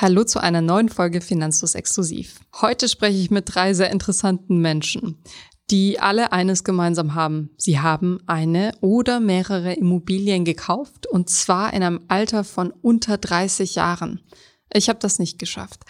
Hallo zu einer neuen Folge Finanzlos Exklusiv. Heute spreche ich mit drei sehr interessanten Menschen, die alle eines gemeinsam haben. Sie haben eine oder mehrere Immobilien gekauft und zwar in einem Alter von unter 30 Jahren. Ich habe das nicht geschafft.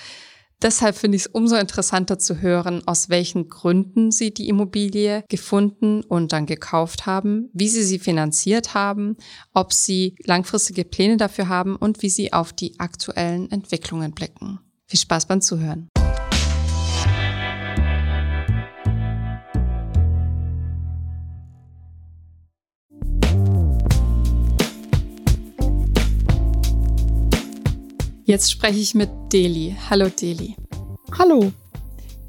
Deshalb finde ich es umso interessanter zu hören, aus welchen Gründen Sie die Immobilie gefunden und dann gekauft haben, wie Sie sie finanziert haben, ob Sie langfristige Pläne dafür haben und wie Sie auf die aktuellen Entwicklungen blicken. Viel Spaß beim Zuhören. Jetzt spreche ich mit Deli. Hallo Deli. Hallo.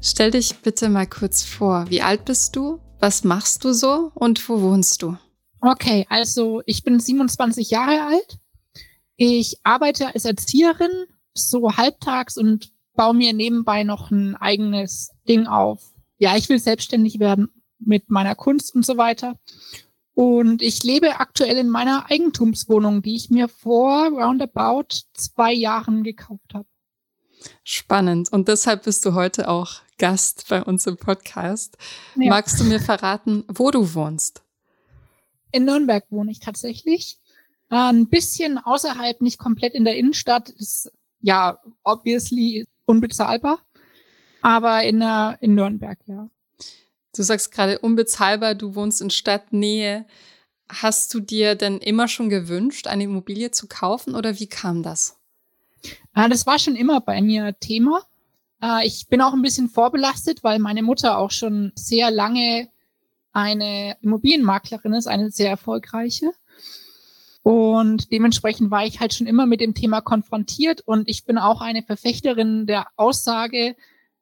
Stell dich bitte mal kurz vor. Wie alt bist du? Was machst du so und wo wohnst du? Okay, also ich bin 27 Jahre alt. Ich arbeite als Erzieherin so halbtags und baue mir nebenbei noch ein eigenes Ding auf. Ja, ich will selbstständig werden mit meiner Kunst und so weiter. Und ich lebe aktuell in meiner Eigentumswohnung, die ich mir vor roundabout zwei Jahren gekauft habe. Spannend. Und deshalb bist du heute auch Gast bei uns im Podcast. Ja. Magst du mir verraten, wo du wohnst? In Nürnberg wohne ich tatsächlich. Ein bisschen außerhalb, nicht komplett in der Innenstadt, ist ja obviously unbezahlbar. Aber in, der, in Nürnberg, ja. Du sagst gerade unbezahlbar, du wohnst in Stadtnähe. Hast du dir denn immer schon gewünscht, eine Immobilie zu kaufen oder wie kam das? Ah, das war schon immer bei mir Thema. Ah, ich bin auch ein bisschen vorbelastet, weil meine Mutter auch schon sehr lange eine Immobilienmaklerin ist, eine sehr erfolgreiche. Und dementsprechend war ich halt schon immer mit dem Thema konfrontiert und ich bin auch eine Verfechterin der Aussage,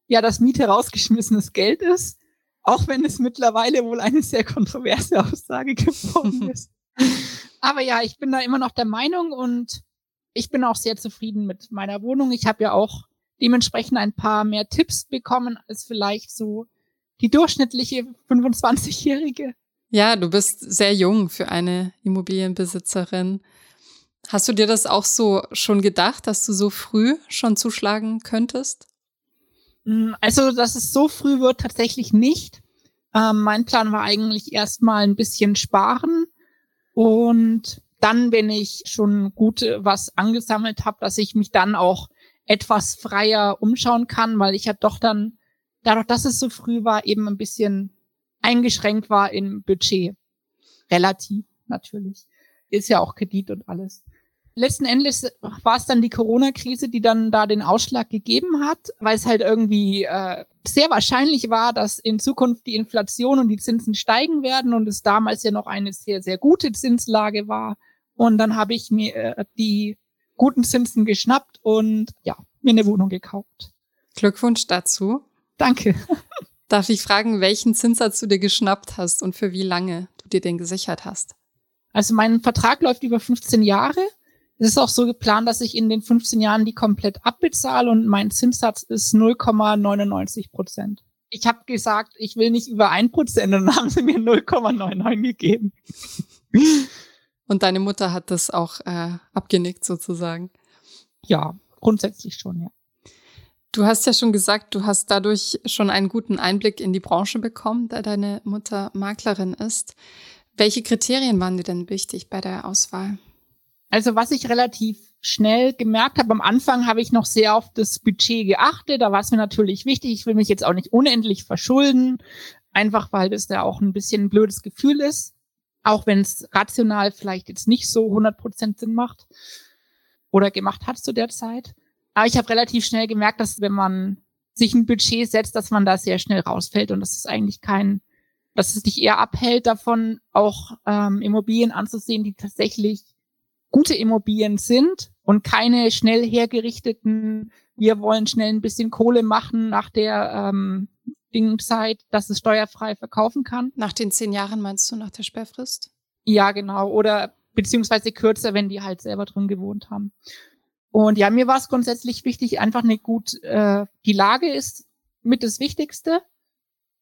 ja, dass Miete rausgeschmissenes Geld ist auch wenn es mittlerweile wohl eine sehr kontroverse Aussage geworden ist. Aber ja, ich bin da immer noch der Meinung und ich bin auch sehr zufrieden mit meiner Wohnung. Ich habe ja auch dementsprechend ein paar mehr Tipps bekommen als vielleicht so die durchschnittliche 25-Jährige. Ja, du bist sehr jung für eine Immobilienbesitzerin. Hast du dir das auch so schon gedacht, dass du so früh schon zuschlagen könntest? Hm, also, dass es so früh wird, tatsächlich nicht. Ähm, mein Plan war eigentlich erstmal ein bisschen sparen und dann, wenn ich schon gut was angesammelt habe, dass ich mich dann auch etwas freier umschauen kann, weil ich ja doch dann, dadurch, dass es so früh war, eben ein bisschen eingeschränkt war im Budget. Relativ, natürlich. Ist ja auch Kredit und alles letzten Endes war es dann die Corona-Krise, die dann da den Ausschlag gegeben hat, weil es halt irgendwie äh, sehr wahrscheinlich war, dass in Zukunft die Inflation und die Zinsen steigen werden und es damals ja noch eine sehr, sehr gute Zinslage war. Und dann habe ich mir äh, die guten Zinsen geschnappt und ja, mir eine Wohnung gekauft. Glückwunsch dazu. Danke. Darf ich fragen, welchen Zinssatz du dir geschnappt hast und für wie lange du dir den gesichert hast? Also mein Vertrag läuft über 15 Jahre es ist auch so geplant, dass ich in den 15 Jahren die komplett abbezahle und mein Zinssatz ist 0,99 Prozent. Ich habe gesagt, ich will nicht über ein Prozent und dann haben sie mir 0,99 gegeben. Und deine Mutter hat das auch äh, abgenickt sozusagen? Ja, grundsätzlich schon, ja. Du hast ja schon gesagt, du hast dadurch schon einen guten Einblick in die Branche bekommen, da deine Mutter Maklerin ist. Welche Kriterien waren dir denn wichtig bei der Auswahl? Also was ich relativ schnell gemerkt habe, am Anfang habe ich noch sehr auf das Budget geachtet. Da war es mir natürlich wichtig. Ich will mich jetzt auch nicht unendlich verschulden, einfach weil das da auch ein bisschen ein blödes Gefühl ist. Auch wenn es rational vielleicht jetzt nicht so 100% Sinn macht oder gemacht hat zu der Zeit. Aber ich habe relativ schnell gemerkt, dass wenn man sich ein Budget setzt, dass man da sehr schnell rausfällt und das ist eigentlich kein, dass es dich eher abhält davon, auch ähm, Immobilien anzusehen, die tatsächlich gute Immobilien sind und keine schnell hergerichteten, wir wollen schnell ein bisschen Kohle machen nach der ähm, Dingzeit, dass es steuerfrei verkaufen kann. Nach den zehn Jahren meinst du, nach der Sperrfrist? Ja, genau. Oder beziehungsweise kürzer, wenn die halt selber drin gewohnt haben. Und ja, mir war es grundsätzlich wichtig, einfach eine gut, äh, die Lage ist mit das Wichtigste.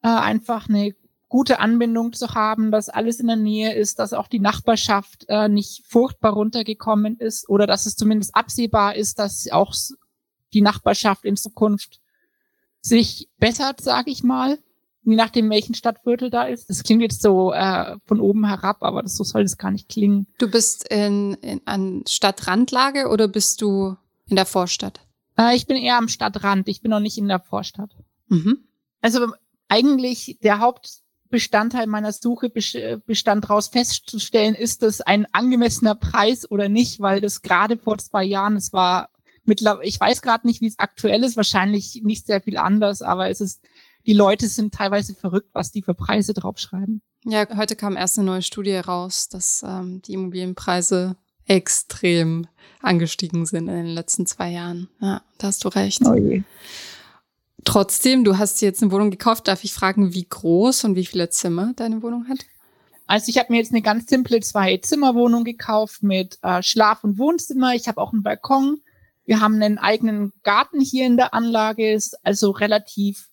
Äh, einfach eine gute Anbindung zu haben, dass alles in der Nähe ist, dass auch die Nachbarschaft äh, nicht furchtbar runtergekommen ist oder dass es zumindest absehbar ist, dass auch die Nachbarschaft in Zukunft sich bessert, sage ich mal, je nachdem, welchen Stadtviertel da ist. Das klingt jetzt so äh, von oben herab, aber das, so soll es gar nicht klingen. Du bist in, in an Stadtrandlage oder bist du in der Vorstadt? Äh, ich bin eher am Stadtrand. Ich bin noch nicht in der Vorstadt. Mhm. Also eigentlich der Hauptbestandteil meiner Suche bestand daraus festzustellen, ist das ein angemessener Preis oder nicht, weil das gerade vor zwei Jahren, es war mittlerweile, ich weiß gerade nicht, wie es aktuell ist, wahrscheinlich nicht sehr viel anders, aber es ist, die Leute sind teilweise verrückt, was die für Preise draufschreiben. Ja, heute kam erst eine neue Studie raus, dass ähm, die Immobilienpreise extrem angestiegen sind in den letzten zwei Jahren. Ja, da hast du recht. Oh je. Trotzdem, du hast jetzt eine Wohnung gekauft. Darf ich fragen, wie groß und wie viele Zimmer deine Wohnung hat? Also ich habe mir jetzt eine ganz simple Zwei-Zimmer-Wohnung gekauft mit äh, Schlaf- und Wohnzimmer. Ich habe auch einen Balkon. Wir haben einen eigenen Garten hier in der Anlage, ist also relativ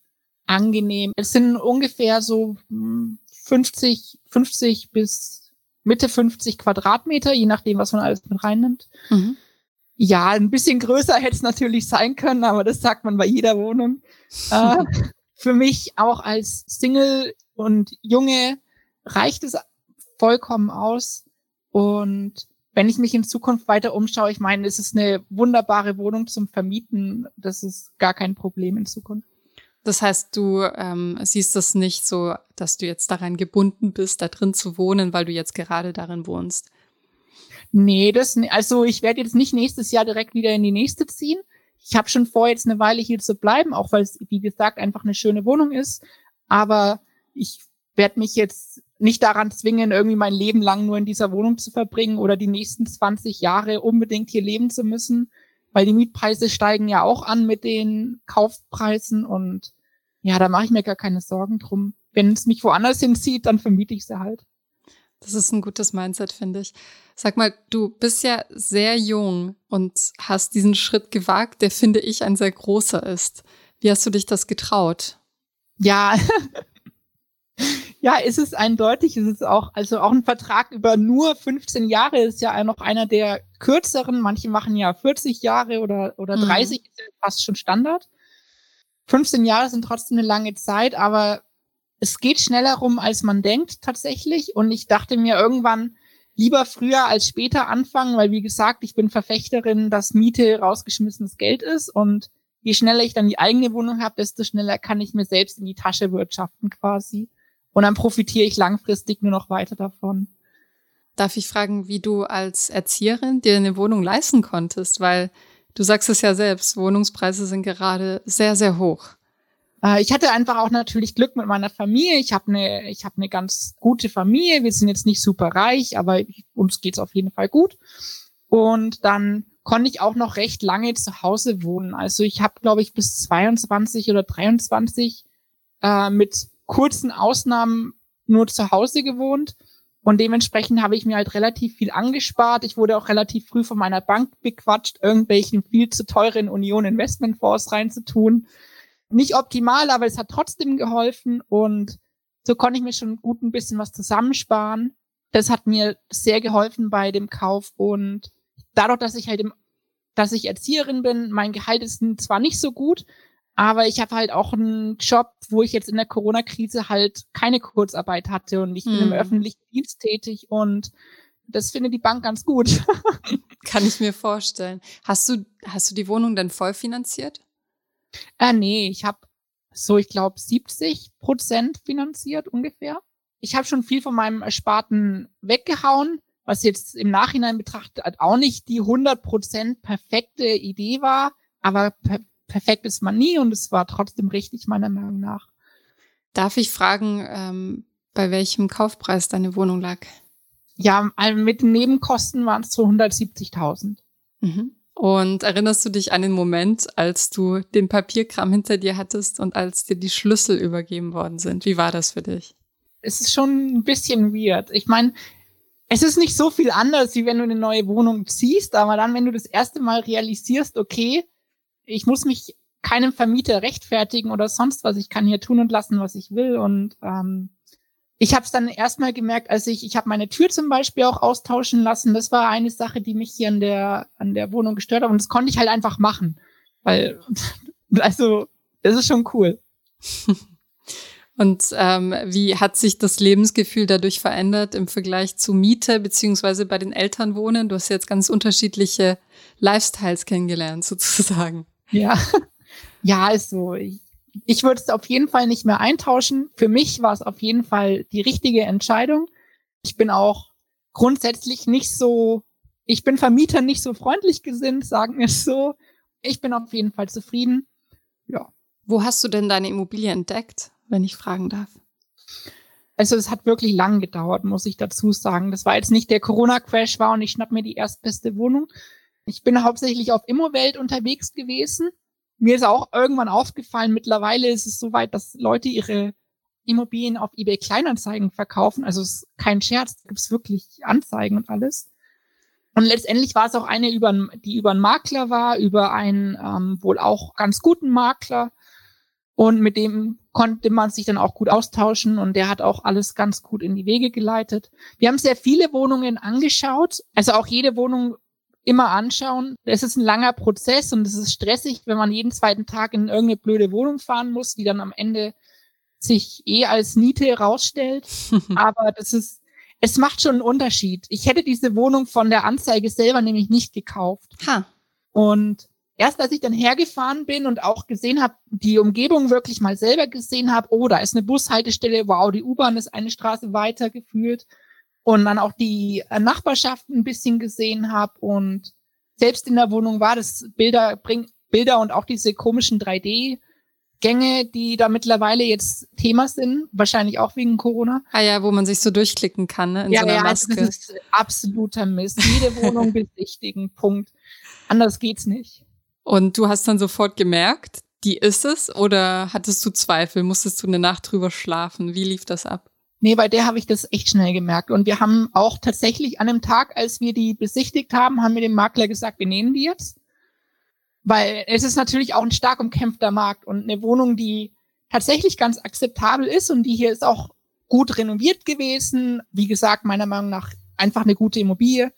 angenehm. Es sind ungefähr so 50, hm, 50 bis Mitte 50 Quadratmeter, je nachdem, was man alles mit reinnimmt. Mhm. Ja, ein bisschen größer hätte es natürlich sein können, aber das sagt man bei jeder Wohnung. äh, für mich auch als Single und Junge reicht es vollkommen aus. Und wenn ich mich in Zukunft weiter umschaue, ich meine, es ist eine wunderbare Wohnung zum Vermieten. Das ist gar kein Problem in Zukunft. Das heißt, du ähm, siehst das nicht so, dass du jetzt daran gebunden bist, da drin zu wohnen, weil du jetzt gerade darin wohnst. Nee, das also ich werde jetzt nicht nächstes Jahr direkt wieder in die nächste ziehen. Ich habe schon vor, jetzt eine Weile hier zu bleiben, auch weil es, wie gesagt, einfach eine schöne Wohnung ist. Aber ich werde mich jetzt nicht daran zwingen, irgendwie mein Leben lang nur in dieser Wohnung zu verbringen oder die nächsten 20 Jahre unbedingt hier leben zu müssen, weil die Mietpreise steigen ja auch an mit den Kaufpreisen und ja, da mache ich mir gar keine Sorgen drum. Wenn es mich woanders hinzieht, dann vermiete ich sie halt. Das ist ein gutes Mindset, finde ich. Sag mal, du bist ja sehr jung und hast diesen Schritt gewagt, der finde ich ein sehr großer ist. Wie hast du dich das getraut? Ja, ja, ist es eindeutig. Ist es auch, also auch ein Vertrag über nur 15 Jahre ist ja noch einer der kürzeren. Manche machen ja 40 Jahre oder, oder 30, mhm. ist ja fast schon Standard. 15 Jahre sind trotzdem eine lange Zeit, aber es geht schneller rum, als man denkt tatsächlich. Und ich dachte mir irgendwann, lieber früher als später anfangen, weil wie gesagt, ich bin Verfechterin, dass Miete rausgeschmissenes Geld ist und je schneller ich dann die eigene Wohnung habe, desto schneller kann ich mir selbst in die Tasche wirtschaften quasi. Und dann profitiere ich langfristig nur noch weiter davon. Darf ich fragen, wie du als Erzieherin dir eine Wohnung leisten konntest? Weil du sagst es ja selbst, Wohnungspreise sind gerade sehr, sehr hoch. Äh, ich hatte einfach auch natürlich Glück mit meiner Familie. Ich habe eine, ich habe eine ganz gute Familie. Wir sind jetzt nicht super reich, aber uns geht's auf jeden Fall gut. Und dann konnte ich auch noch recht lange zu Hause wohnen. Also ich habe, glaube ich, bis 22 oder 23 äh, mit kurzen Ausnahmen nur zu Hause gewohnt. Und dementsprechend habe ich mir halt relativ viel angespart. Ich wurde auch relativ früh von meiner Bank bequatscht, irgendwelchen viel zu teuren Union Investmentfonds reinzutun. Nicht optimal, aber es hat trotzdem geholfen und so konnte ich mir schon gut ein bisschen was zusammensparen. Das hat mir sehr geholfen bei dem Kauf und dadurch, dass ich halt im, dass ich Erzieherin bin, mein Gehalt ist zwar nicht so gut, aber ich habe halt auch einen Job, wo ich jetzt in der Corona-Krise halt keine Kurzarbeit hatte und ich hm. bin im hm. öffentlichen Dienst tätig und das findet die Bank ganz gut. Kann ich mir vorstellen. Hast du, hast du die Wohnung denn voll finanziert? Äh, nee, ich habe so, ich glaube, 70 Prozent finanziert ungefähr. Ich habe schon viel von meinem Ersparten weggehauen, was jetzt im Nachhinein betrachtet auch nicht die 100 Prozent perfekte Idee war, aber per perfekt ist man nie und es war trotzdem richtig, meiner Meinung nach. Darf ich fragen, ähm, bei welchem Kaufpreis deine Wohnung lag? Ja, mit den Nebenkosten waren es so 170.000. Mhm. Und erinnerst du dich an den Moment, als du den Papierkram hinter dir hattest und als dir die Schlüssel übergeben worden sind? Wie war das für dich? Es ist schon ein bisschen weird. Ich meine, es ist nicht so viel anders, wie wenn du eine neue Wohnung ziehst, aber dann, wenn du das erste Mal realisierst, okay, ich muss mich keinem Vermieter rechtfertigen oder sonst was. Ich kann hier tun und lassen, was ich will. Und ähm, ich habe es dann erstmal gemerkt, als ich, ich habe meine Tür zum Beispiel auch austauschen lassen. Das war eine Sache, die mich hier an der, an der Wohnung gestört hat. Und das konnte ich halt einfach machen. Weil, also, das ist schon cool. Und ähm, wie hat sich das Lebensgefühl dadurch verändert im Vergleich zu Miete beziehungsweise bei den Eltern wohnen? Du hast jetzt ganz unterschiedliche Lifestyles kennengelernt, sozusagen. Ja, ja, ist so. Ich, ich würde es auf jeden Fall nicht mehr eintauschen. Für mich war es auf jeden Fall die richtige Entscheidung. Ich bin auch grundsätzlich nicht so, ich bin Vermietern nicht so freundlich gesinnt, sagen wir es so. Ich bin auf jeden Fall zufrieden. Ja. Wo hast du denn deine Immobilie entdeckt? wenn ich fragen darf? Also es hat wirklich lang gedauert, muss ich dazu sagen. Das war jetzt nicht der Corona-Crash war und ich schnapp mir die erstbeste Wohnung. Ich bin hauptsächlich auf Immowelt unterwegs gewesen. Mir ist auch irgendwann aufgefallen, mittlerweile ist es so weit, dass Leute ihre Immobilien auf eBay Kleinanzeigen verkaufen. Also es ist kein Scherz, da gibt es wirklich Anzeigen und alles. Und letztendlich war es auch eine, über, die über einen Makler war, über einen ähm, wohl auch ganz guten Makler. Und mit dem konnte man sich dann auch gut austauschen und der hat auch alles ganz gut in die Wege geleitet. Wir haben sehr viele Wohnungen angeschaut, also auch jede Wohnung immer anschauen. Es ist ein langer Prozess und es ist stressig, wenn man jeden zweiten Tag in irgendeine blöde Wohnung fahren muss, die dann am Ende sich eh als Niete rausstellt. Aber das ist, es macht schon einen Unterschied. Ich hätte diese Wohnung von der Anzeige selber nämlich nicht gekauft. Ha. Und erst als ich dann hergefahren bin und auch gesehen habe, die Umgebung wirklich mal selber gesehen habe, oh, da ist eine Bushaltestelle, wow, die U-Bahn ist eine Straße weiter geführt und dann auch die äh, Nachbarschaft ein bisschen gesehen habe und selbst in der Wohnung war das Bilder bringt Bilder und auch diese komischen 3D Gänge, die da mittlerweile jetzt Thema sind, wahrscheinlich auch wegen Corona. Ah ja, wo man sich so durchklicken kann, ne, in ja, so einer ja, Maske. Also das ist absoluter Mist. Jede Wohnung besichtigen, Punkt. Anders geht's nicht. Und du hast dann sofort gemerkt, die ist es oder hattest du Zweifel? Musstest du eine Nacht drüber schlafen? Wie lief das ab? Nee, bei der habe ich das echt schnell gemerkt. Und wir haben auch tatsächlich an dem Tag, als wir die besichtigt haben, haben wir dem Makler gesagt, wir nehmen die jetzt. Weil es ist natürlich auch ein stark umkämpfter Markt und eine Wohnung, die tatsächlich ganz akzeptabel ist und die hier ist auch gut renoviert gewesen. Wie gesagt, meiner Meinung nach einfach eine gute Immobilie.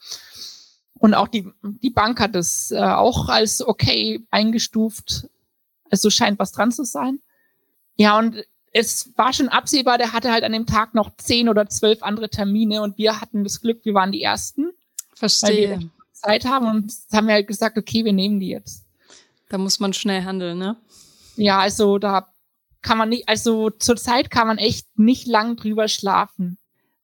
Und auch die, die Bank hat es äh, auch als okay eingestuft. Also scheint was dran zu sein. Ja, und es war schon absehbar, der hatte halt an dem Tag noch zehn oder zwölf andere Termine und wir hatten das Glück, wir waren die Ersten. Verstehe. Weil wir Zeit haben und haben wir halt gesagt, okay, wir nehmen die jetzt. Da muss man schnell handeln, ne? Ja, also da kann man nicht, also zurzeit kann man echt nicht lang drüber schlafen.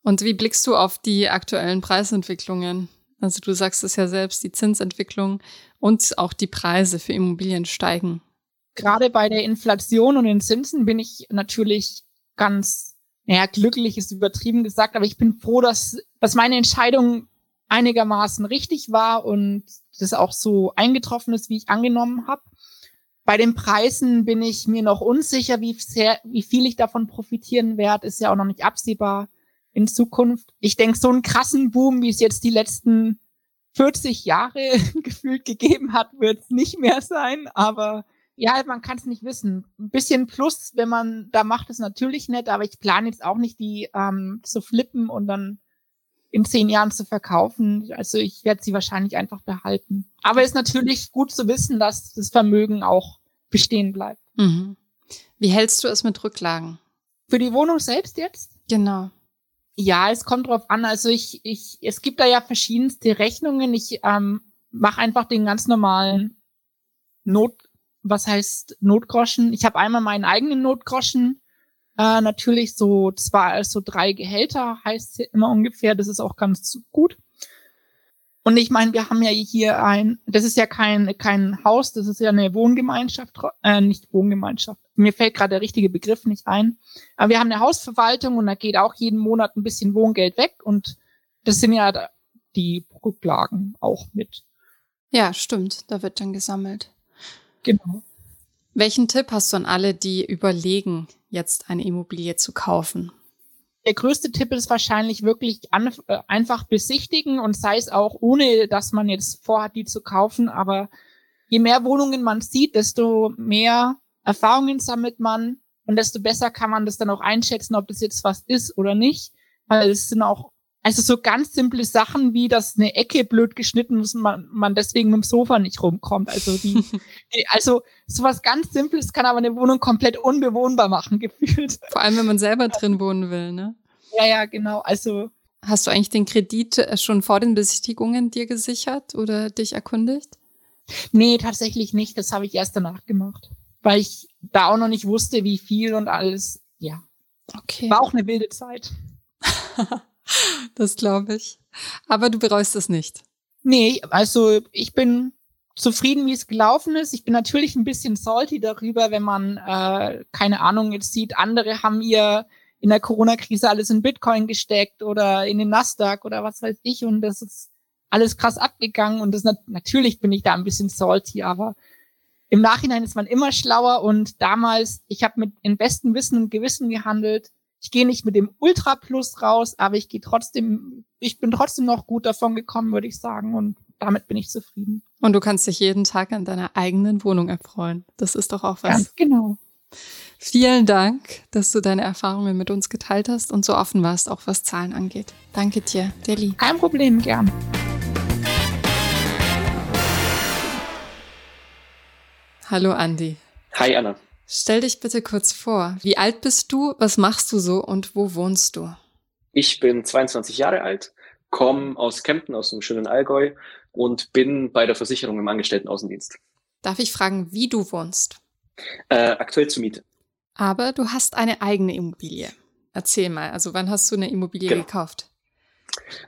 Und wie blickst du auf die aktuellen Preisentwicklungen? Also du sagst es ja selbst, die Zinsentwicklung und auch die Preise für Immobilien steigen. Gerade bei der Inflation und den Zinsen bin ich natürlich ganz, naja, glücklich ist übertrieben gesagt, aber ich bin froh, dass, dass meine Entscheidung einigermaßen richtig war und das auch so eingetroffen ist, wie ich angenommen habe. Bei den Preisen bin ich mir noch unsicher, wie sehr, wie viel ich davon profitieren werde, ist ja auch noch nicht absehbar in Zukunft. Ich denke, so einen krassen Boom, wie es jetzt die letzten 40 Jahre gefühlt gegeben hat, wird es nicht mehr sein. Aber ja, man kann es nicht wissen. Ein bisschen Plus, wenn man da macht, ist natürlich nett, aber ich plane jetzt auch nicht, die ähm, zu flippen und dann in zehn Jahren zu verkaufen. Also ich werde sie wahrscheinlich einfach behalten. Aber es ist natürlich gut zu wissen, dass das Vermögen auch bestehen bleibt. Mhm. Wie hältst du es mit Rücklagen? Für die Wohnung selbst jetzt? Genau. Ja, es kommt drauf an. Also ich, ich, es gibt da ja verschiedenste Rechnungen. Ich ähm, mache einfach den ganz normalen Not, was heißt Notgroschen. Ich habe einmal meinen eigenen Notgroschen. Äh, natürlich so zwei, so drei Gehälter heißt immer ungefähr. Das ist auch ganz gut. Und ich meine, wir haben ja hier ein, das ist ja kein, kein Haus, das ist ja eine Wohngemeinschaft, äh, nicht Wohngemeinschaft. Mir fällt gerade der richtige Begriff nicht ein. Aber wir haben eine Hausverwaltung und da geht auch jeden Monat ein bisschen Wohngeld weg und das sind ja die Rücklagen auch mit. Ja, stimmt. Da wird dann gesammelt. Genau. Welchen Tipp hast du an alle, die überlegen, jetzt eine Immobilie zu kaufen? der größte Tipp ist wahrscheinlich wirklich an, äh, einfach besichtigen und sei es auch ohne, dass man jetzt vorhat, die zu kaufen. Aber je mehr Wohnungen man sieht, desto mehr Erfahrungen sammelt man und desto besser kann man das dann auch einschätzen, ob das jetzt was ist oder nicht. Weil es sind auch Also so ganz simple Sachen wie, dass eine Ecke blöd geschnitten ist und man, man deswegen mit dem Sofa nicht rumkommt. Also die, also sowas ganz Simples kann aber eine Wohnung komplett unbewohnbar machen, gefühlt. Vor allem, wenn man selber drin wohnen will, ne? Ja, ja, genau. Also. Hast du eigentlich den Kredit äh, schon vor den Besichtigungen dir gesichert oder dich erkundigt? Nee, tatsächlich nicht. Das habe ich erst danach gemacht. Weil ich da auch noch nicht wusste, wie viel und alles. Ja. Okay. War auch eine wilde Zeit. das glaube ich. Aber du bereust es nicht. Nee, also ich bin zufrieden, wie es gelaufen ist. Ich bin natürlich ein bisschen salty darüber, wenn man, äh, keine Ahnung, jetzt sieht, andere haben ihr in der Corona-Krise alles in Bitcoin gesteckt oder in den Nasdaq oder was weiß ich und das ist alles krass abgegangen und das natürlich bin ich da ein bisschen salty, aber im Nachhinein ist man immer schlauer und damals, ich habe mit im besten Wissen und Gewissen gehandelt ich gehe nicht mit dem Ultra Plus raus, aber ich gehe trotzdem, ich bin trotzdem noch gut davon gekommen, würde ich sagen. Und damit bin ich zufrieden. Und du kannst dich jeden Tag an deiner eigenen Wohnung erfreuen. Das ist doch auch was. Ganz genau. Vielen Dank, dass du deine Erfahrungen mit uns geteilt hast und so offen warst, auch was Zahlen angeht. Danke dir, Deli. Kein Problem, gern. Hallo Andi. Hi Anna. Stell dich bitte kurz vor. Wie alt bist du? Was machst du so und wo wohnst du? Ich bin 22 Jahre alt, komme aus Kempten, aus dem schönen Allgäu und bin bei der Versicherung im Angestelltenaußendienst. Darf ich fragen, wie du wohnst? Äh, aktuell zur Miete. Aber du hast eine eigene Immobilie. Erzähl mal, also wann hast du eine Immobilie genau. gekauft?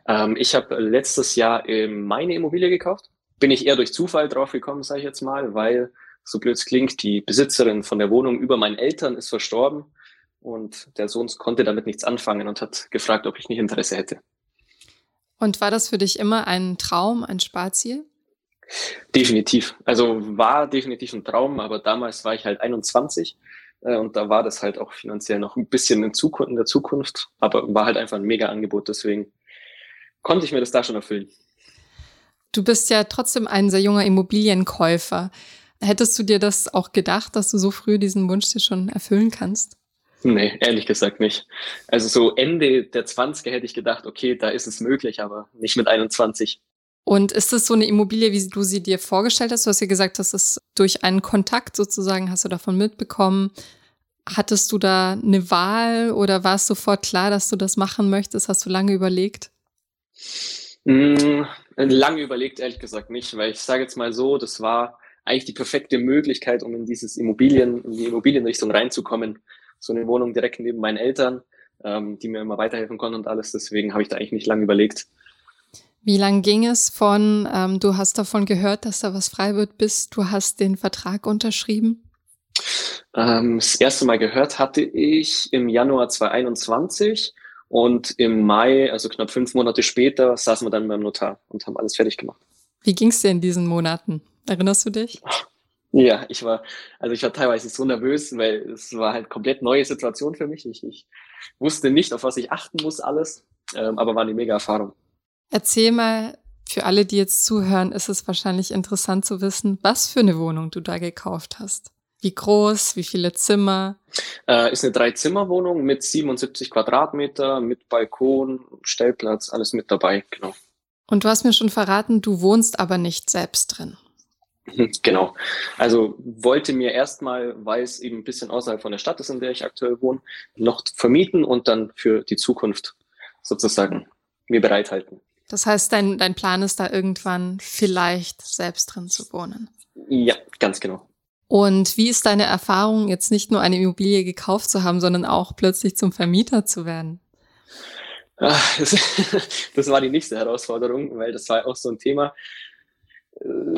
Ähm, ich habe letztes Jahr meine Immobilie gekauft. Bin ich eher durch Zufall drauf gekommen, sage ich jetzt mal, weil so blöd es klingt, die Besitzerin von der Wohnung über meinen Eltern ist verstorben und der Sohn konnte damit nichts anfangen und hat gefragt, ob ich nicht Interesse hätte. Und war das für dich immer ein Traum, ein Sparziel? Definitiv. Also war definitiv ein Traum, aber damals war ich halt 21 äh, und da war das halt auch finanziell noch ein bisschen in, Zukunft, in der Zukunft, aber war halt einfach ein mega Angebot, deswegen konnte ich mir das da schon erfüllen. Du bist ja trotzdem ein sehr junger Immobilienkäufer. Hättest du dir das auch gedacht, dass du so früh diesen Wunsch dir schon erfüllen kannst? Nee, ehrlich gesagt nicht. Also so Ende der 20er hätte ich gedacht, okay, da ist es möglich, aber nicht mit 21. Und ist es so eine Immobilie, wie du sie dir vorgestellt hast? Du hast ja gesagt, dass es durch einen Kontakt sozusagen hast du davon mitbekommen. Hattest du da eine Wahl oder war es sofort klar, dass du das machen möchtest? Hast du lange überlegt? Mm, lange überlegt, ehrlich gesagt nicht, weil ich sage jetzt mal so, das war eigentlich die perfekte Möglichkeit, um in dieses Immobilien, in die Immobilienrichtung reinzukommen. So eine Wohnung direkt neben meinen Eltern, ähm, die mir immer weiterhelfen konnten und alles. Deswegen habe ich da eigentlich nicht lange überlegt. Wie lang ging es von, ähm, du hast davon gehört, dass da was frei wird, bis du hast den Vertrag unterschrieben? Ähm, das erste Mal gehört hatte ich im Januar 2021 und im Mai, also knapp fünf Monate später, saßen wir dann beim Notar und haben alles fertig gemacht. Wie ging es dir in diesen Monaten? Erinnerst du dich? Ja, ich war, also ich war teilweise so nervös, weil es war halt komplett neue Situation für mich. Ich, ich wusste nicht, auf was ich achten muss, alles, ähm, aber war eine mega Erfahrung. Erzähl mal, für alle, die jetzt zuhören, ist es wahrscheinlich interessant zu wissen, was für eine Wohnung du da gekauft hast. Wie groß, wie viele Zimmer? Äh, ist eine Drei-Zimmer-Wohnung mit 77 Quadratmeter, mit Balkon, Stellplatz, alles mit dabei, genau. Und du hast mir schon verraten, du wohnst aber nicht selbst drin. Genau. Also wollte mir erstmal, weil es eben ein bisschen außerhalb von der Stadt ist, in der ich aktuell wohne, noch vermieten und dann für die Zukunft sozusagen mir bereithalten. Das heißt, dein, dein Plan ist da irgendwann vielleicht selbst drin zu wohnen. Ja, ganz genau. Und wie ist deine Erfahrung, jetzt nicht nur eine Immobilie gekauft zu haben, sondern auch plötzlich zum Vermieter zu werden? Das, das war die nächste Herausforderung, weil das war auch so ein Thema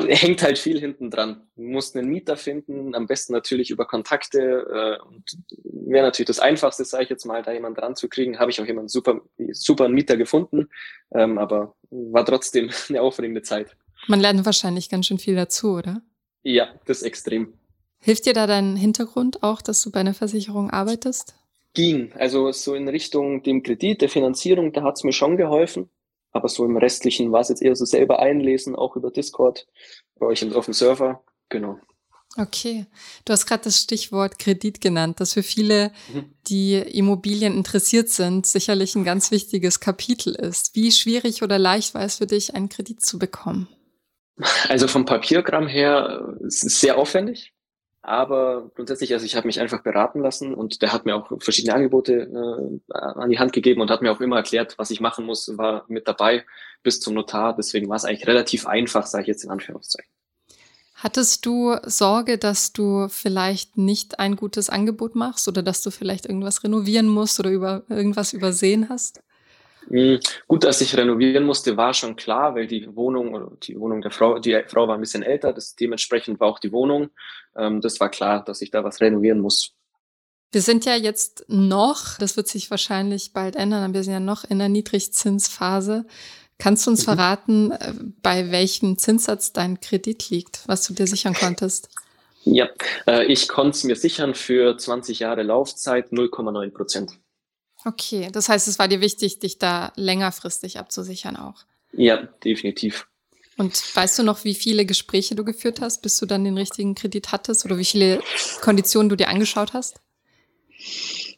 hängt halt viel hinten dran. Du musst einen Mieter finden, am besten natürlich über Kontakte. Äh, und wäre natürlich das Einfachste, sage ich jetzt mal, da jemanden dran zu kriegen. Habe ich auch jemanden super, super Mieter gefunden, ähm, aber war trotzdem eine aufregende Zeit. Man lernt wahrscheinlich ganz schön viel dazu, oder? Ja, das ist extrem. Hilft dir da dein Hintergrund auch, dass du bei einer Versicherung arbeitest? Ging. Also so in Richtung dem Kredit, der Finanzierung, da hat's mir schon geholfen. Aber so im Restlichen war es jetzt eher so selber einlesen, auch über Discord, bei euch auf dem Server. Genau. Okay, du hast gerade das Stichwort Kredit genannt, das für viele, mhm. die Immobilien interessiert sind, sicherlich ein ganz wichtiges Kapitel ist. Wie schwierig oder leicht war es für dich, einen Kredit zu bekommen? Also vom Papierkram her es ist sehr aufwendig, aber grundsätzlich, also ich habe mich einfach beraten lassen und der hat mir auch verschiedene Angebote äh, an die Hand gegeben und hat mir auch immer erklärt, was ich machen muss, war mit dabei bis zum Notar. Deswegen war es eigentlich relativ einfach, sage ich jetzt in Anführungszeichen. Hattest du Sorge, dass du vielleicht nicht ein gutes Angebot machst oder dass du vielleicht irgendwas renovieren musst oder über irgendwas übersehen hast? Hm, gut, dass ich renovieren musste, war schon klar, weil die Wohnung oder die Wohnung der Frau, die Frau war ein bisschen älter, das dementsprechend war auch die Wohnung. Ähm, das war klar, dass ich da was renovieren muss. Wir sind ja jetzt noch, das wird sich wahrscheinlich bald ändern, aber wir sind ja noch in der Niedrigzinsphase. Kannst du uns mhm. verraten, äh, bei welchem Zinssatz dein Kredit liegt, was du dir sichern konntest? Ja, äh, ich konnte es mir sichern für 20 Jahre Laufzeit 0,9 Prozent. Okay, das heißt, es war dir wichtig, dich da längerfristig abzusichern auch. Ja, definitiv. Und weißt du noch, wie viele Gespräche du geführt hast, bis du dann den richtigen Kredit hattest oder wie viele Konditionen du dir angeschaut hast?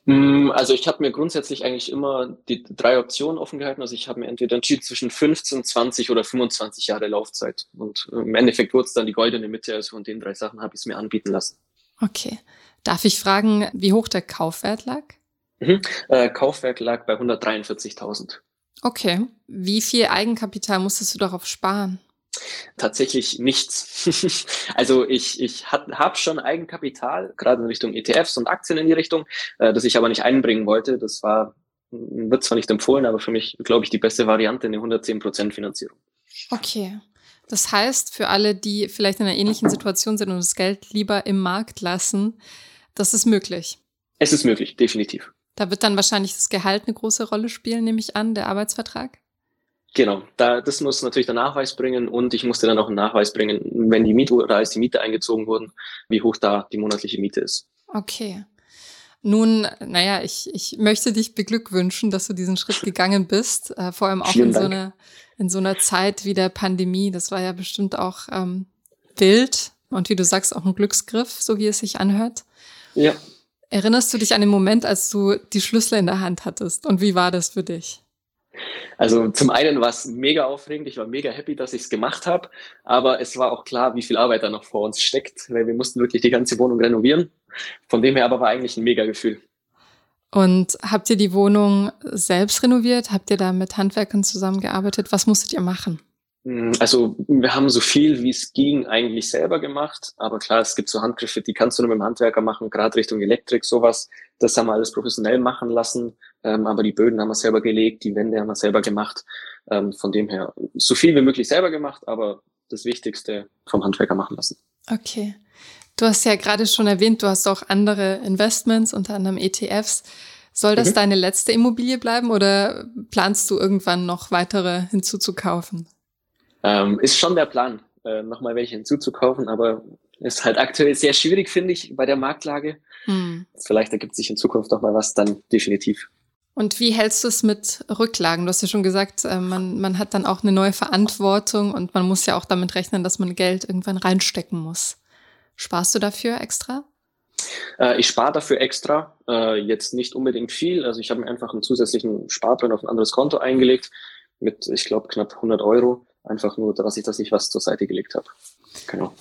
Mm, also ich habe mir grundsätzlich eigentlich immer die drei Optionen offen gehalten. Also ich habe mir entweder entschieden zwischen 15, 20 oder 25 Jahre Laufzeit. Und im Endeffekt wurde es dann die goldene Mitte. Also von den drei Sachen habe ich es mir anbieten lassen. Okay. Darf ich fragen, wie hoch der Kaufwert lag? Mhm. Äh, Kaufwert lag bei 143.000. Okay. Wie viel Eigenkapital musstest du darauf sparen? Tatsächlich nichts. also ich, ich habe schon Eigenkapital, gerade in Richtung ETFs und Aktien in die Richtung, äh, das ich aber nicht einbringen wollte. Das war, wird zwar nicht empfohlen, aber für mich, glaube ich, die beste Variante, eine 110% Finanzierung. Okay. Das heißt, für alle, die vielleicht in einer ähnlichen Situation sind und das Geld lieber im Markt lassen, das ist möglich. Es ist möglich, definitiv. Da wird dann wahrscheinlich das Gehalt eine große Rolle spielen, nehme ich an, der Arbeitsvertrag? Genau, da, das muss natürlich der Nachweis bringen und ich musste dann auch einen Nachweis bringen, wenn die Miete oder als die Miete eingezogen wurden, wie hoch da die monatliche Miete ist. Okay. Nun, naja, ich, ich möchte dich beglückwünschen, dass du diesen Schritt gegangen bist, äh, vor allem auch in so, einer, in so einer Zeit wie der Pandemie. Das war ja bestimmt auch ähm, wild und wie du sagst, auch ein Glücksgriff, so wie es sich anhört. Ja. Erinnerst du dich an den Moment, als du die Schlüssel in der Hand hattest und wie war das für dich? Also zum einen war es mega aufregend, ich war mega happy, dass ich es gemacht habe, aber es war auch klar, wie viel Arbeit da noch vor uns steckt, weil wir mussten wirklich die ganze Wohnung renovieren. Von dem her aber war eigentlich ein mega Gefühl. Und habt ihr die Wohnung selbst renoviert? Habt ihr da mit Handwerkern zusammengearbeitet? Was musstet ihr machen? Mm, also wir haben so viel wie es ging eigentlich selber gemacht, aber klar, es gibt so Handgriffe, die kannst du nur mit dem Handwerker machen, gerade Richtung Elektrik, sowas. Das haben wir alles professionell machen lassen, ähm, aber die Böden haben wir selber gelegt, die Wände haben wir selber gemacht. Ähm, von dem her so viel wie möglich selber gemacht, aber das Wichtigste vom Handwerker machen lassen. Okay. Du hast ja gerade schon erwähnt, du hast auch andere Investments, unter anderem ETFs. Soll das mhm. deine letzte Immobilie bleiben oder planst du irgendwann noch weitere hinzuzukaufen? Ähm, ist schon der Plan, äh, nochmal welche hinzuzukaufen, aber ist halt aktuell sehr schwierig, finde ich, bei der Marktlage. Hm. Vielleicht ergibt sich in Zukunft noch mal was, dann definitiv. Und wie hältst du es mit Rücklagen? Du hast ja schon gesagt, äh, man, man hat dann auch eine neue Verantwortung und man muss ja auch damit rechnen, dass man Geld irgendwann reinstecken muss. Sparst du dafür extra? Äh, ich spare dafür extra, äh, jetzt nicht unbedingt viel. Also ich habe mir einfach einen zusätzlichen Sparplan auf ein anderes Konto eingelegt mit, ich glaube, knapp 100 Euro. Einfach nur, dass ich, dass ich was zur Seite gelegt habe. Genau.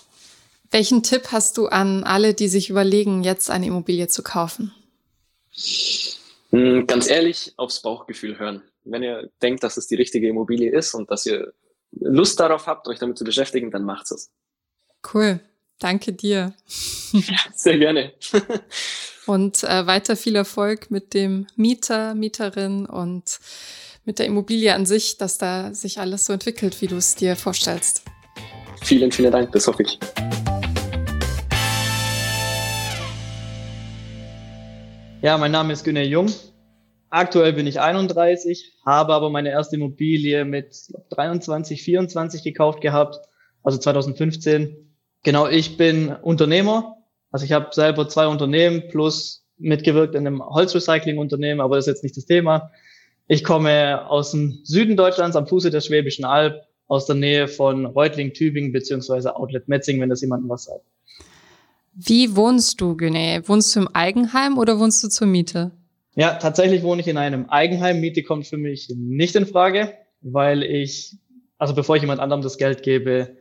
Welchen Tipp hast du an alle, die sich überlegen, jetzt eine Immobilie zu kaufen? Hm, ganz ehrlich, aufs Bauchgefühl hören. Wenn ihr denkt, dass es die richtige Immobilie ist und dass ihr Lust darauf habt, euch damit zu beschäftigen, dann macht es. Cool. Danke dir. Ja, sehr gerne. und äh, weiter viel Erfolg mit dem Mieter, Mieterin und mit der Immobilie an sich, dass da sich alles so entwickelt, wie du es dir vorstellst. Vielen, vielen Dank, das hoffe ich. Ja, mein Name ist Günter Jung. Aktuell bin ich 31, habe aber meine erste Immobilie mit 23, 24 gekauft gehabt, also 2015. Genau, ich bin Unternehmer. Also ich habe selber zwei Unternehmen plus mitgewirkt in einem Holzrecycling-Unternehmen, aber das ist jetzt nicht das Thema. Ich komme aus dem Süden Deutschlands am Fuße der Schwäbischen Alb, aus der Nähe von Reutling, Tübingen beziehungsweise Outlet Metzing, wenn das jemandem was sagt. Wie wohnst du, Güne? Wohnst du im Eigenheim oder wohnst du zur Miete? Ja, tatsächlich wohne ich in einem Eigenheim. Miete kommt für mich nicht in Frage, weil ich, also bevor ich jemand anderem das Geld gebe,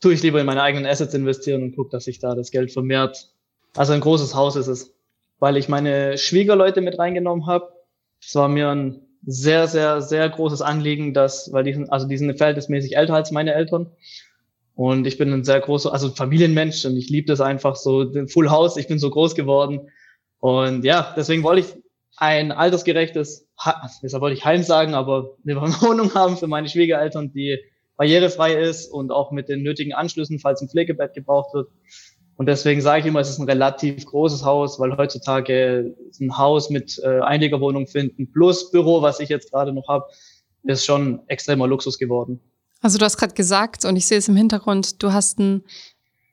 tue ich lieber in meine eigenen Assets investieren und gucke, dass sich da das Geld vermehrt. Also ein großes Haus ist es, weil ich meine Schwiegerleute mit reingenommen habe. Es war mir ein sehr, sehr, sehr großes Anliegen, dass, weil die sind, also die sind verhältnismäßig älter als meine Eltern. Und ich bin ein sehr großer, also Familienmensch und ich liebe das einfach so, den Full House, ich bin so groß geworden. Und ja, deswegen wollte ich ein altersgerechtes, deshalb wollte ich Heim sagen, aber eine Wohnung haben für meine Schwiegereltern, die barrierefrei ist und auch mit den nötigen Anschlüssen, falls ein Pflegebett gebraucht wird. Und deswegen sage ich immer, es ist ein relativ großes Haus, weil heutzutage ein Haus mit äh, Einliegerwohnung finden plus Büro, was ich jetzt gerade noch habe, ist schon extremer Luxus geworden. Also du hast gerade gesagt, und ich sehe es im Hintergrund, du hast ein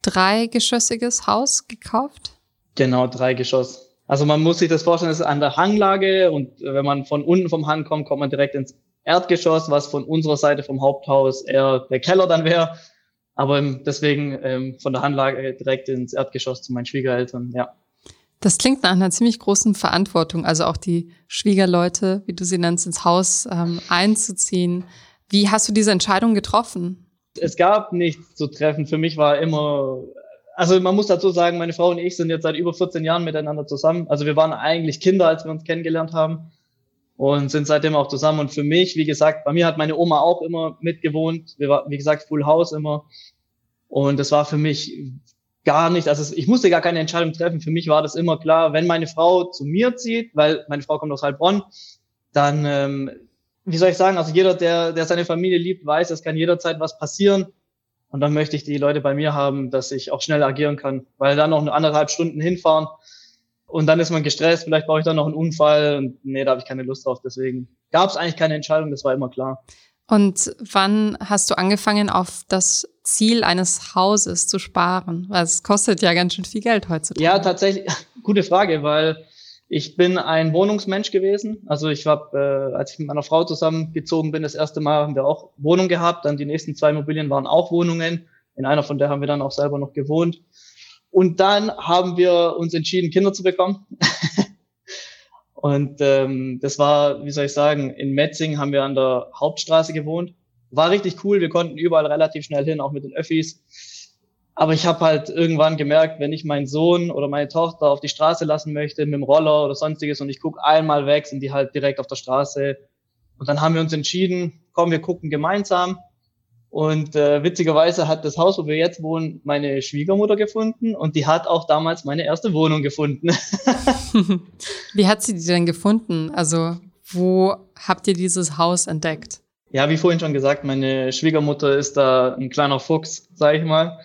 dreigeschossiges Haus gekauft? Genau, drei Geschoss. Also man muss sich das vorstellen, es ist an der Hanglage und wenn man von unten vom Hang kommt, kommt man direkt ins Erdgeschoss, was von unserer Seite vom Haupthaus eher der Keller dann wäre. Aber deswegen ähm, von der Hanglage direkt ins Erdgeschoss zu meinen Schwiegereltern, ja. Das klingt nach einer ziemlich großen Verantwortung, also auch die Schwiegerleute, wie du sie nennst, ins Haus ähm, einzuziehen. Wie hast du diese Entscheidung getroffen? Es gab nichts zu treffen. Für mich war immer, also man muss dazu sagen, meine Frau und ich sind jetzt seit über 14 Jahren miteinander zusammen. Also wir waren eigentlich Kinder, als wir uns kennengelernt haben und sind seitdem auch zusammen. Und für mich, wie gesagt, bei mir hat meine Oma auch immer mitgewohnt. Wir waren, wie gesagt, Full House immer. Und das war für mich gar nicht, also ich musste gar keine Entscheidung treffen. Für mich war das immer klar, wenn meine Frau zu mir zieht, weil meine Frau kommt aus Heilbronn, dann ähm, wie soll ich sagen, also jeder, der, der seine Familie liebt, weiß, es kann jederzeit was passieren. Und dann möchte ich die Leute bei mir haben, dass ich auch schnell agieren kann, weil dann noch eine anderthalb Stunden hinfahren und dann ist man gestresst, vielleicht brauche ich dann noch einen Unfall und nee, da habe ich keine Lust drauf. Deswegen gab es eigentlich keine Entscheidung, das war immer klar. Und wann hast du angefangen, auf das Ziel eines Hauses zu sparen? Weil es kostet ja ganz schön viel Geld heutzutage. Ja, tatsächlich, gute Frage, weil ich bin ein Wohnungsmensch gewesen. Also ich habe, äh, als ich mit meiner Frau zusammengezogen bin, das erste Mal haben wir auch Wohnung gehabt. Dann die nächsten zwei Immobilien waren auch Wohnungen. In einer von der haben wir dann auch selber noch gewohnt. Und dann haben wir uns entschieden, Kinder zu bekommen. Und ähm, das war, wie soll ich sagen, in Metzing haben wir an der Hauptstraße gewohnt. War richtig cool, wir konnten überall relativ schnell hin, auch mit den Öffis. Aber ich habe halt irgendwann gemerkt, wenn ich meinen Sohn oder meine Tochter auf die Straße lassen möchte mit dem Roller oder sonstiges und ich gucke einmal weg, sind die halt direkt auf der Straße. Und dann haben wir uns entschieden, komm, wir gucken gemeinsam. Und äh, witzigerweise hat das Haus, wo wir jetzt wohnen, meine Schwiegermutter gefunden und die hat auch damals meine erste Wohnung gefunden. wie hat sie die denn gefunden? Also wo habt ihr dieses Haus entdeckt? Ja, wie vorhin schon gesagt, meine Schwiegermutter ist da ein kleiner Fuchs, sag ich mal.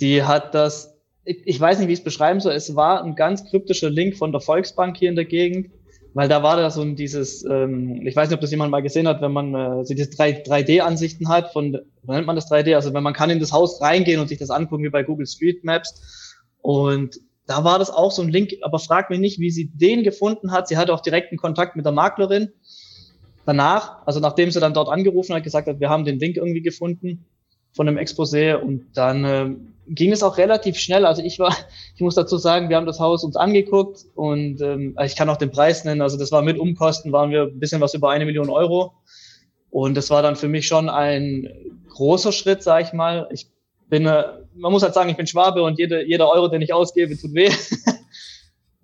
Die hat das, ich weiß nicht, wie ich es beschreiben soll, es war ein ganz kryptischer Link von der Volksbank hier in der Gegend, weil da war da so dieses, ähm, ich weiß nicht, ob das jemand mal gesehen hat, wenn man äh, so diese 3D-Ansichten hat, von, nennt man das 3D? Also wenn man kann in das Haus reingehen und sich das angucken, wie bei Google Street Maps. Und da war das auch so ein Link, aber frag mich nicht, wie sie den gefunden hat. Sie hatte auch direkten Kontakt mit der Maklerin danach, also nachdem sie dann dort angerufen hat, gesagt hat, wir haben den Link irgendwie gefunden von dem Exposé und dann äh, ging es auch relativ schnell. Also ich war, ich muss dazu sagen, wir haben das Haus uns angeguckt und ähm, ich kann auch den Preis nennen. Also das war mit Umkosten, waren wir ein bisschen was über eine Million Euro. Und das war dann für mich schon ein großer Schritt, sag ich mal. Ich bin, äh, man muss halt sagen, ich bin Schwabe und jede, jeder Euro, den ich ausgebe, tut weh.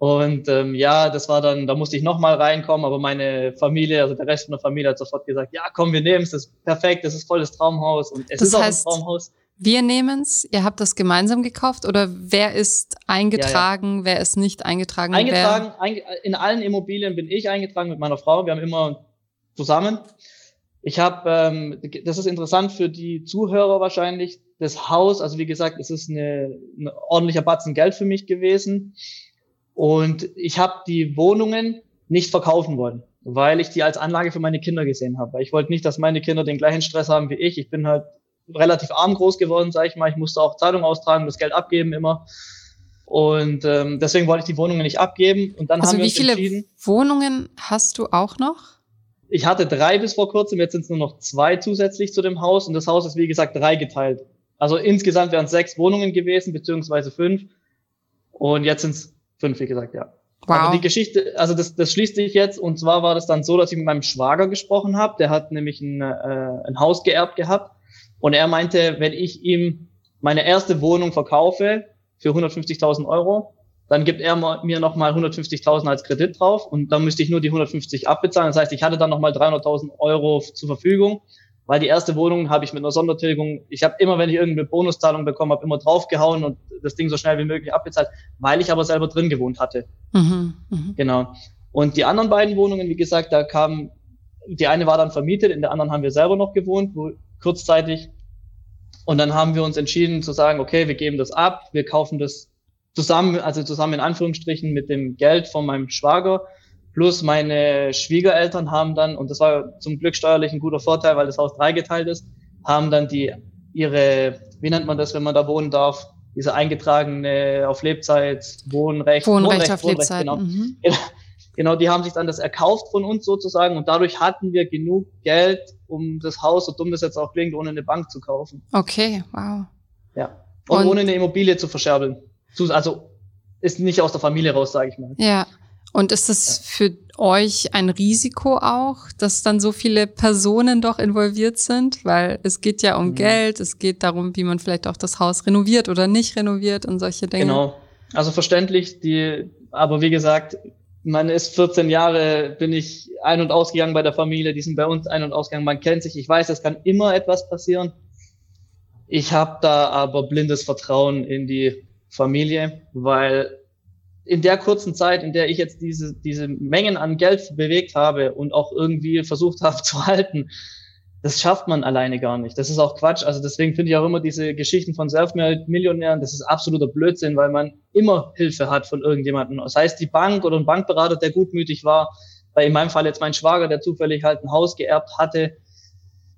und ähm, ja, das war dann, da musste ich nochmal reinkommen, aber meine Familie, also der Rest der Familie hat sofort gesagt, ja, komm, wir nehmen es, das ist perfekt, das ist volles Traumhaus und es das ist heißt, auch ein Traumhaus. Wir nehmen's. Ihr habt das gemeinsam gekauft oder wer ist eingetragen, ja, ja. wer ist nicht eingetragen? Eingetragen, einge in allen Immobilien bin ich eingetragen mit meiner Frau. Wir haben immer zusammen. Ich habe, ähm, das ist interessant für die Zuhörer wahrscheinlich, das Haus, also wie gesagt, es ist eine, ein ordentlicher Batzen Geld für mich gewesen. Und ich habe die Wohnungen nicht verkaufen wollen, weil ich die als Anlage für meine Kinder gesehen habe. Ich wollte nicht, dass meine Kinder den gleichen Stress haben wie ich. Ich bin halt relativ arm groß geworden, sage ich mal. Ich musste auch Zahlungen austragen, das Geld abgeben immer. Und ähm, deswegen wollte ich die Wohnungen nicht abgeben. Und dann also haben wir wie viele Wohnungen hast du auch noch? Ich hatte drei bis vor kurzem, jetzt sind es nur noch zwei zusätzlich zu dem Haus. Und das Haus ist, wie gesagt, drei geteilt. Also insgesamt wären es sechs Wohnungen gewesen, beziehungsweise fünf. Und jetzt sind es fünf, wie gesagt, ja. Wow. Aber die Geschichte, also das, das schließt sich jetzt. Und zwar war das dann so, dass ich mit meinem Schwager gesprochen habe. Der hat nämlich ein, äh, ein Haus geerbt gehabt. Und er meinte, wenn ich ihm meine erste Wohnung verkaufe für 150.000 Euro, dann gibt er mir nochmal 150.000 als Kredit drauf und dann müsste ich nur die 150 abbezahlen. Das heißt, ich hatte dann nochmal 300.000 Euro zur Verfügung, weil die erste Wohnung habe ich mit einer Sondertilgung, ich habe immer, wenn ich irgendeine Bonuszahlung bekommen habe, immer draufgehauen und das Ding so schnell wie möglich abbezahlt, weil ich aber selber drin gewohnt hatte. Mhm, mh. Genau. Und die anderen beiden Wohnungen, wie gesagt, da kam, die eine war dann vermietet, in der anderen haben wir selber noch gewohnt, wo kurzzeitig. Und dann haben wir uns entschieden zu sagen, okay, wir geben das ab, wir kaufen das zusammen, also zusammen in Anführungsstrichen mit dem Geld von meinem Schwager. Plus meine Schwiegereltern haben dann, und das war zum Glück steuerlich ein guter Vorteil, weil das Haus dreigeteilt ist, haben dann die ihre, wie nennt man das, wenn man da wohnen darf, diese eingetragene auf Lebzeit Wohnrecht. Wohnrecht, Wohnrecht auf Wohnrecht, Lebzeit. Genau. Mhm. genau, die haben sich dann das erkauft von uns sozusagen und dadurch hatten wir genug Geld, um das Haus, so dumm das jetzt auch klingt, ohne eine Bank zu kaufen. Okay, wow. Ja. Und, und ohne eine Immobilie zu verscherbeln also ist nicht aus der Familie raus, sage ich mal. Ja. Und ist das für euch ein Risiko auch, dass dann so viele Personen doch involviert sind? Weil es geht ja um mhm. Geld, es geht darum, wie man vielleicht auch das Haus renoviert oder nicht renoviert und solche Dinge. Genau. Also verständlich, die, aber wie gesagt, man ist 14 Jahre, bin ich ein- und ausgegangen bei der Familie, die sind bei uns ein- und ausgegangen, man kennt sich, ich weiß, es kann immer etwas passieren. Ich habe da aber blindes Vertrauen in die Familie, weil in der kurzen Zeit, in der ich jetzt diese, diese Mengen an Geld bewegt habe und auch irgendwie versucht habe zu halten, das schafft man alleine gar nicht. Das ist auch Quatsch. Also deswegen finde ich auch immer diese Geschichten von Selfmade-Millionären, das ist absoluter Blödsinn, weil man immer Hilfe hat von irgendjemandem. Das heißt, die Bank oder ein Bankberater, der gutmütig war, weil in meinem Fall jetzt mein Schwager, der zufällig halt ein Haus geerbt hatte,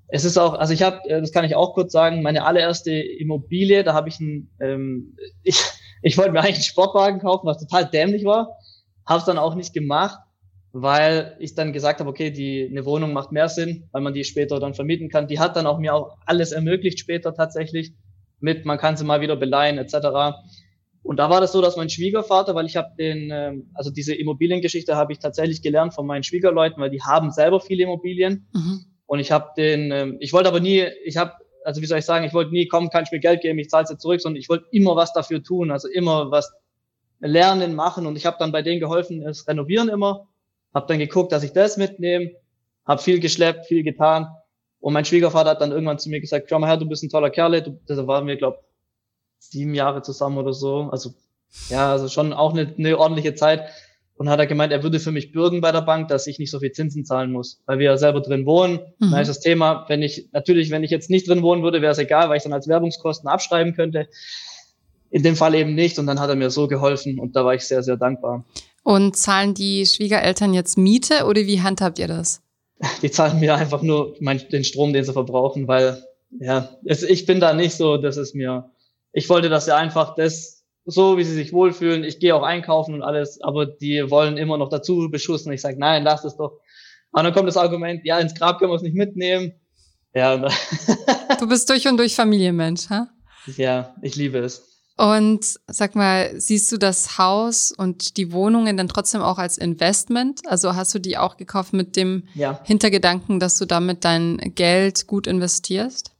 es ist auch, also ich habe, äh, das kann ich auch kurz sagen, meine allererste Immobilie, da habe ich ein, ähm, ich, ich wollte mir eigentlich einen Sportwagen kaufen, was total dämlich war, habe es dann auch nicht gemacht, weil ich dann gesagt habe, okay, die eine Wohnung macht mehr Sinn, weil man die später dann vermieten kann. Die hat dann auch mir auch alles ermöglicht später tatsächlich mit, man kann sie mal wieder beleihen etc. Und da war das so, dass mein Schwiegervater, weil ich habe den, ähm, also diese Immobiliengeschichte habe ich tatsächlich gelernt von meinen Schwiegerleuten, weil die haben selber viele Immobilien. Mhm. Und ich habe den, ähm, ich wollte aber nie, ich habe, also wie soll ich sagen, ich wollte nie, komm, kann ich mir Geld geben, ich zahle es zurück, sondern ich wollte immer was dafür tun, also immer was lernen, machen. Und ich habe dann bei denen geholfen, es renovieren immer, habe dann geguckt, dass ich das mitnehme, habe viel geschleppt, viel getan. Und mein Schwiegervater hat dann irgendwann zu mir gesagt, schau mal her, du bist ein toller Kerl. Du, da waren wir, glaube sieben Jahre zusammen oder so. Also ja, also schon auch eine, eine ordentliche Zeit. Und hat er gemeint, er würde für mich bürgen bei der Bank, dass ich nicht so viel Zinsen zahlen muss, weil wir ja selber drin wohnen. Mhm. Da ist das Thema, wenn ich, natürlich, wenn ich jetzt nicht drin wohnen würde, wäre es egal, weil ich dann als Werbungskosten abschreiben könnte. In dem Fall eben nicht. Und dann hat er mir so geholfen und da war ich sehr, sehr dankbar. Und zahlen die Schwiegereltern jetzt Miete oder wie handhabt ihr das? Die zahlen mir einfach nur mein, den Strom, den sie verbrauchen, weil, ja, es, ich bin da nicht so, dass es mir, ich wollte, dass sie einfach das so, wie sie sich wohlfühlen. Ich gehe auch einkaufen und alles, aber die wollen immer noch dazu beschussen. Ich sage, nein, lass es doch. Und dann kommt das Argument, ja, ins Grab können wir es nicht mitnehmen. Ja. du bist durch und durch Familienmensch, ha? Ja, ich liebe es. Und sag mal, siehst du das Haus und die Wohnungen dann trotzdem auch als Investment? Also hast du die auch gekauft mit dem ja. Hintergedanken, dass du damit dein Geld gut investierst?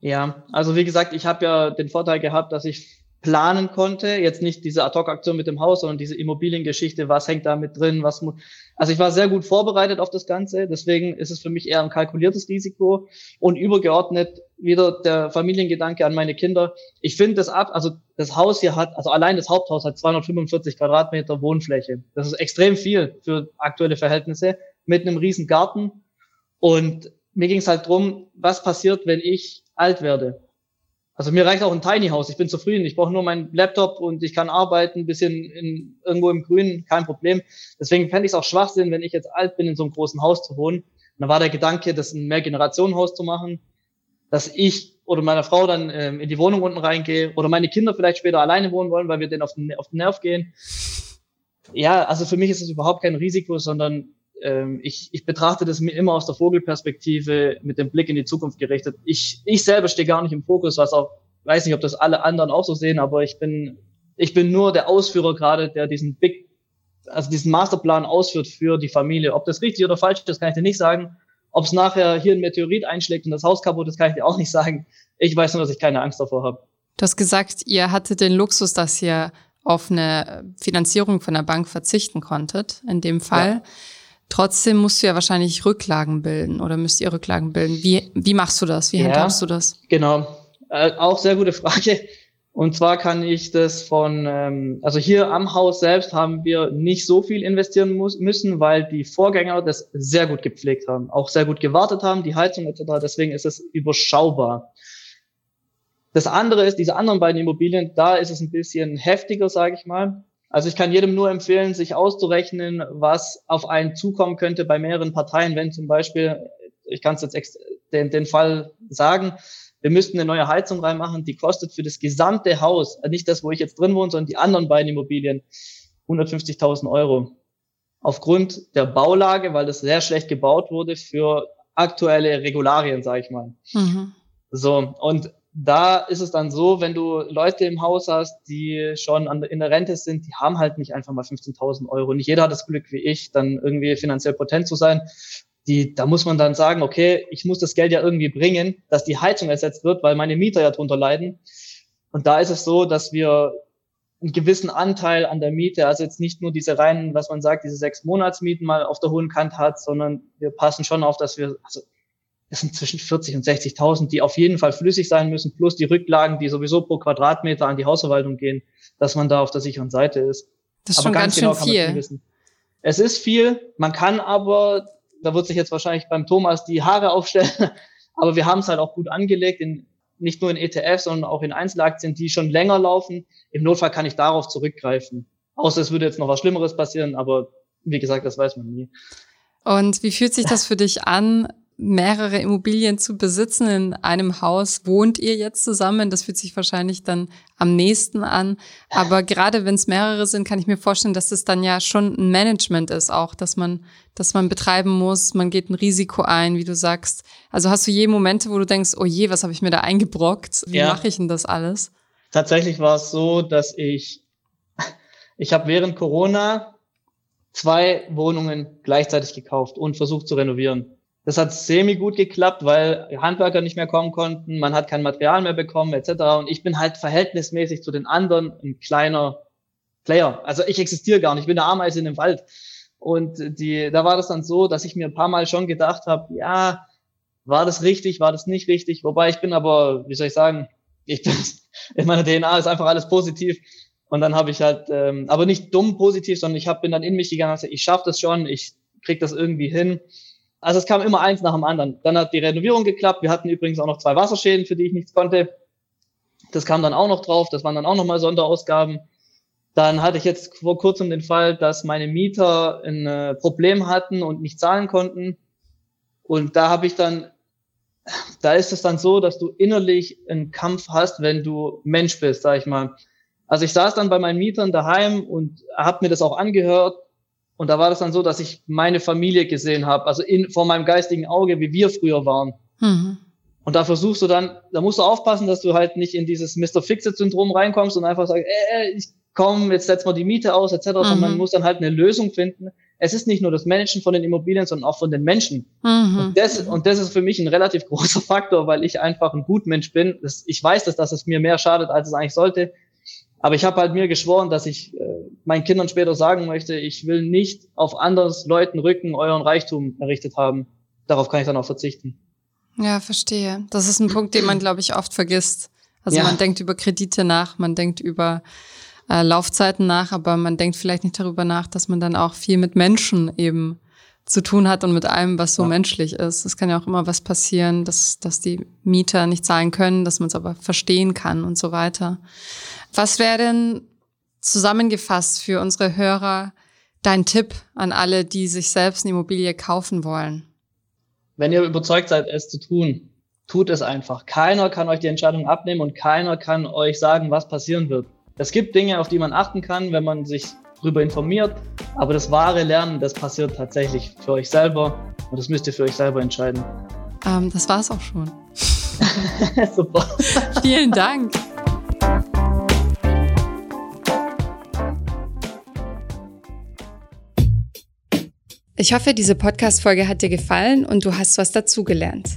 Ja, also wie gesagt, ich habe ja den Vorteil gehabt, dass ich planen konnte. Jetzt nicht diese Ad-Hoc-Aktion mit dem Haus, sondern diese Immobiliengeschichte. Was hängt da mit drin? Was muss, also ich war sehr gut vorbereitet auf das Ganze. Deswegen ist es für mich eher ein kalkuliertes Risiko und übergeordnet wieder der Familiengedanke an meine Kinder. Ich finde das ab, also das Haus hier hat, also allein das Haupthaus hat 245 Quadratmeter Wohnfläche. Das ist extrem viel für aktuelle Verhältnisse mit einem riesen Garten. Und mir ging es halt drum, was passiert, wenn ich alt werde? Also mir reicht auch ein Tiny House. Ich bin zufrieden. Ich brauche nur meinen Laptop und ich kann arbeiten, ein bisschen in, irgendwo im Grünen, kein Problem. Deswegen fände ich es auch Schwachsinn, wenn ich jetzt alt bin, in so einem großen Haus zu wohnen. Und da war der Gedanke, das ein Mehrgenerationenhaus zu machen, dass ich oder meine Frau dann ähm, in die Wohnung unten reingehe oder meine Kinder vielleicht später alleine wohnen wollen, weil wir denen auf den, auf den Nerv gehen. Ja, also für mich ist es überhaupt kein Risiko, sondern ähm, ich, ich betrachte das immer aus der Vogelperspektive mit dem Blick in die Zukunft gerichtet. Ich, ich selber stehe gar nicht im Fokus, was auch, weiß nicht, ob das alle anderen auch so sehen, aber ich bin Ich bin nur der Ausführer gerade, der diesen Big, also diesen Masterplan ausführt für die Familie. Ob das richtig oder falsch ist, das kann ich dir nicht sagen. Ob es nachher hier ein Meteorit einschlägt und das Haus kaputt ist, kann ich dir auch nicht sagen. Ich weiß nur, dass ich keine Angst davor habe. Du hast gesagt, ihr hattet den Luxus, dass ihr auf eine Finanzierung von der Bank verzichten konntet, in dem Fall. Ja. Trotzdem musst du ja wahrscheinlich Rücklagen bilden oder müsst ihr Rücklagen bilden. Wie, wie machst du das? Wie ja, handhabst du das? Genau. Äh, auch sehr gute Frage. Und zwar kann ich das von, ähm, also hier am Haus selbst haben wir nicht so viel investieren muss, müssen, weil die Vorgänger das sehr gut gepflegt haben, auch sehr gut gewartet haben, die Heizung etc. Deswegen ist es überschaubar. Das andere ist, diese anderen beiden Immobilien, da ist es ein bisschen heftiger, sage ich mal. Also ich kann jedem nur empfehlen, sich auszurechnen, was auf einen zukommen könnte bei mehreren Parteien, wenn zum Beispiel, ich kann es jetzt den, den Fall sagen, wir müssten eine neue Heizung reinmachen, die kostet für das gesamte Haus, nicht das, wo ich jetzt drin wohne, sondern die anderen beiden Immobilien, 150.000 Euro. Aufgrund der Baulage, weil das sehr schlecht gebaut wurde für aktuelle Regularien, sage ich mal. Mhm. So, und da ist es dann so, wenn du Leute im Haus hast, die schon an, in der Rente sind, die haben halt nicht einfach mal 15.000 Euro. Nicht jeder hat das Glück wie ich, dann irgendwie finanziell potent zu sein. Die, da muss man dann sagen, okay, ich muss das Geld ja irgendwie bringen, dass die Heizung ersetzt wird, weil meine Mieter ja drunter leiden. Und da ist es so, dass wir einen gewissen Anteil an der Miete, also jetzt nicht nur diese reinen, was man sagt, diese sechs Monatsmieten mal auf der hohen Kant hat, sondern wir passen schon auf, dass wir, also es sind zwischen 40 und 60.000, die auf jeden Fall flüssig sein müssen, plus die Rücklagen, die sowieso pro Quadratmeter an die Hausverwaltung gehen, dass man da auf der sicheren Seite ist. Das ist aber schon ganz, ganz schön genau viel. Es ist viel, man kann aber, da wird sich jetzt wahrscheinlich beim Thomas die Haare aufstellen, aber wir haben es halt auch gut angelegt, in, nicht nur in ETFs, sondern auch in Einzelaktien, die schon länger laufen. Im Notfall kann ich darauf zurückgreifen. Außer es würde jetzt noch was Schlimmeres passieren, aber wie gesagt, das weiß man nie. Und wie fühlt sich das für dich an, mehrere Immobilien zu besitzen. In einem Haus wohnt ihr jetzt zusammen. Das fühlt sich wahrscheinlich dann am nächsten an. Aber gerade wenn es mehrere sind, kann ich mir vorstellen, dass das dann ja schon ein Management ist auch, dass man, dass man betreiben muss. Man geht ein Risiko ein, wie du sagst. Also hast du je Momente, wo du denkst, oh je, was habe ich mir da eingebrockt? Wie ja. mache ich denn das alles? Tatsächlich war es so, dass ich, ich habe während Corona zwei Wohnungen gleichzeitig gekauft und versucht zu renovieren. Das hat semi gut geklappt, weil Handwerker nicht mehr kommen konnten, man hat kein Material mehr bekommen etc. Und ich bin halt verhältnismäßig zu den anderen ein kleiner Player. Also ich existiere gar nicht, ich bin eine Ameise in dem Wald. Und die, da war das dann so, dass ich mir ein paar Mal schon gedacht habe, ja, war das richtig, war das nicht richtig? Wobei ich bin aber, wie soll ich sagen, ich bin, in meiner DNA ist einfach alles positiv. Und dann habe ich halt, ähm, aber nicht dumm positiv, sondern ich hab, bin dann in mich gegangen und gesagt, ich schaffe das schon, ich krieg das irgendwie hin. Also es kam immer eins nach dem anderen. Dann hat die Renovierung geklappt. Wir hatten übrigens auch noch zwei Wasserschäden, für die ich nichts konnte. Das kam dann auch noch drauf. Das waren dann auch nochmal Sonderausgaben. Dann hatte ich jetzt vor kurzem den Fall, dass meine Mieter ein äh, Problem hatten und nicht zahlen konnten. Und da habe ich dann, da ist es dann so, dass du innerlich einen Kampf hast, wenn du Mensch bist, sag ich mal. Also ich saß dann bei meinen Mietern daheim und habe mir das auch angehört und da war das dann so, dass ich meine Familie gesehen habe, also in, vor meinem geistigen Auge, wie wir früher waren. Mhm. Und da versuchst du dann, da musst du aufpassen, dass du halt nicht in dieses Mr. Fixit-Syndrom reinkommst und einfach sagst, äh, ich komm, jetzt setzen wir die Miete aus, etc., mhm. sondern man muss dann halt eine Lösung finden. Es ist nicht nur das Managen von den Immobilien, sondern auch von den Menschen. Mhm. Und, das, und das ist für mich ein relativ großer Faktor, weil ich einfach ein Gutmensch bin. Das, ich weiß, dass, dass es mir mehr schadet, als es eigentlich sollte. Aber ich habe halt mir geschworen, dass ich äh, meinen Kindern später sagen möchte, ich will nicht auf anderes Leuten Rücken euren Reichtum errichtet haben. Darauf kann ich dann auch verzichten. Ja, verstehe. Das ist ein Punkt, den man, glaube ich, oft vergisst. Also ja. man denkt über Kredite nach, man denkt über äh, Laufzeiten nach, aber man denkt vielleicht nicht darüber nach, dass man dann auch viel mit Menschen eben zu tun hat und mit allem, was so ja. menschlich ist. Es kann ja auch immer was passieren, dass, dass die Mieter nicht zahlen können, dass man es aber verstehen kann und so weiter. Was wäre denn zusammengefasst für unsere Hörer dein Tipp an alle, die sich selbst eine Immobilie kaufen wollen? Wenn ihr überzeugt seid, es zu tun, tut es einfach. Keiner kann euch die Entscheidung abnehmen und keiner kann euch sagen, was passieren wird. Es gibt Dinge, auf die man achten kann, wenn man sich darüber informiert. Aber das wahre Lernen, das passiert tatsächlich für euch selber und das müsst ihr für euch selber entscheiden. Ähm, das es auch schon. Super. Vielen Dank. Ich hoffe, diese Podcast-Folge hat dir gefallen und du hast was dazugelernt.